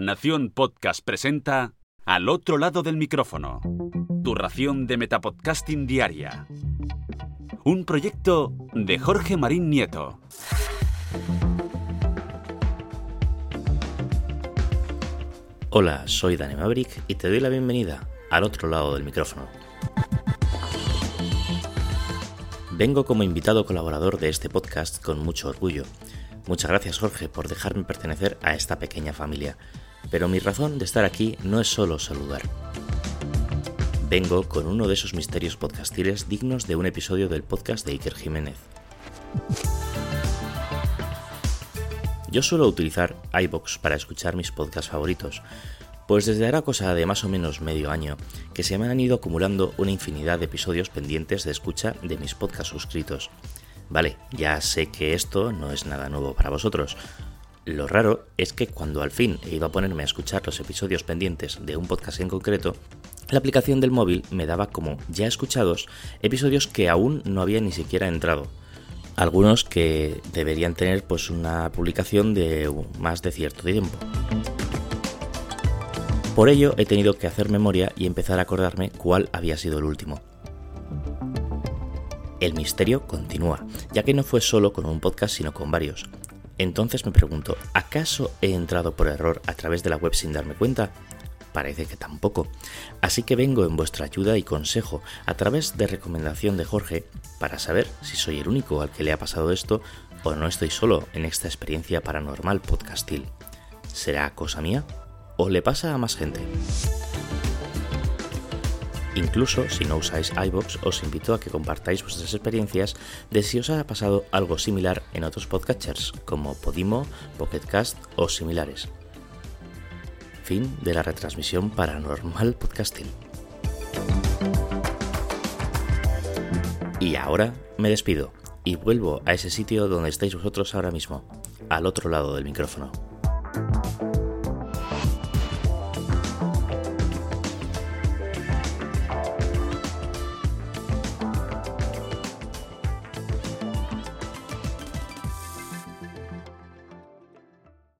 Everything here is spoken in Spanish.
Nación Podcast presenta Al otro lado del micrófono. Tu ración de Metapodcasting Diaria. Un proyecto de Jorge Marín Nieto. Hola, soy Dani Maverick y te doy la bienvenida al otro lado del micrófono. Vengo como invitado colaborador de este podcast con mucho orgullo. Muchas gracias Jorge por dejarme pertenecer a esta pequeña familia, pero mi razón de estar aquí no es solo saludar. Vengo con uno de esos misterios podcastiles dignos de un episodio del podcast de Iker Jiménez. Yo suelo utilizar iBox para escuchar mis podcasts favoritos, pues desde ahora cosa de más o menos medio año que se me han ido acumulando una infinidad de episodios pendientes de escucha de mis podcasts suscritos. Vale, ya sé que esto no es nada nuevo para vosotros. Lo raro es que cuando al fin iba a ponerme a escuchar los episodios pendientes de un podcast en concreto, la aplicación del móvil me daba como ya escuchados episodios que aún no había ni siquiera entrado. Algunos que deberían tener pues una publicación de más de cierto tiempo. Por ello he tenido que hacer memoria y empezar a acordarme cuál había sido el último. El misterio continúa, ya que no fue solo con un podcast sino con varios. Entonces me pregunto, ¿acaso he entrado por error a través de la web sin darme cuenta? Parece que tampoco. Así que vengo en vuestra ayuda y consejo a través de recomendación de Jorge para saber si soy el único al que le ha pasado esto o no estoy solo en esta experiencia paranormal podcastil. ¿Será cosa mía? o le pasa a más gente. Incluso si no usáis iBox, os invito a que compartáis vuestras experiencias de si os ha pasado algo similar en otros podcatchers como Podimo, Pocketcast o similares. Fin de la retransmisión paranormal podcasting. Y ahora me despido y vuelvo a ese sitio donde estáis vosotros ahora mismo, al otro lado del micrófono.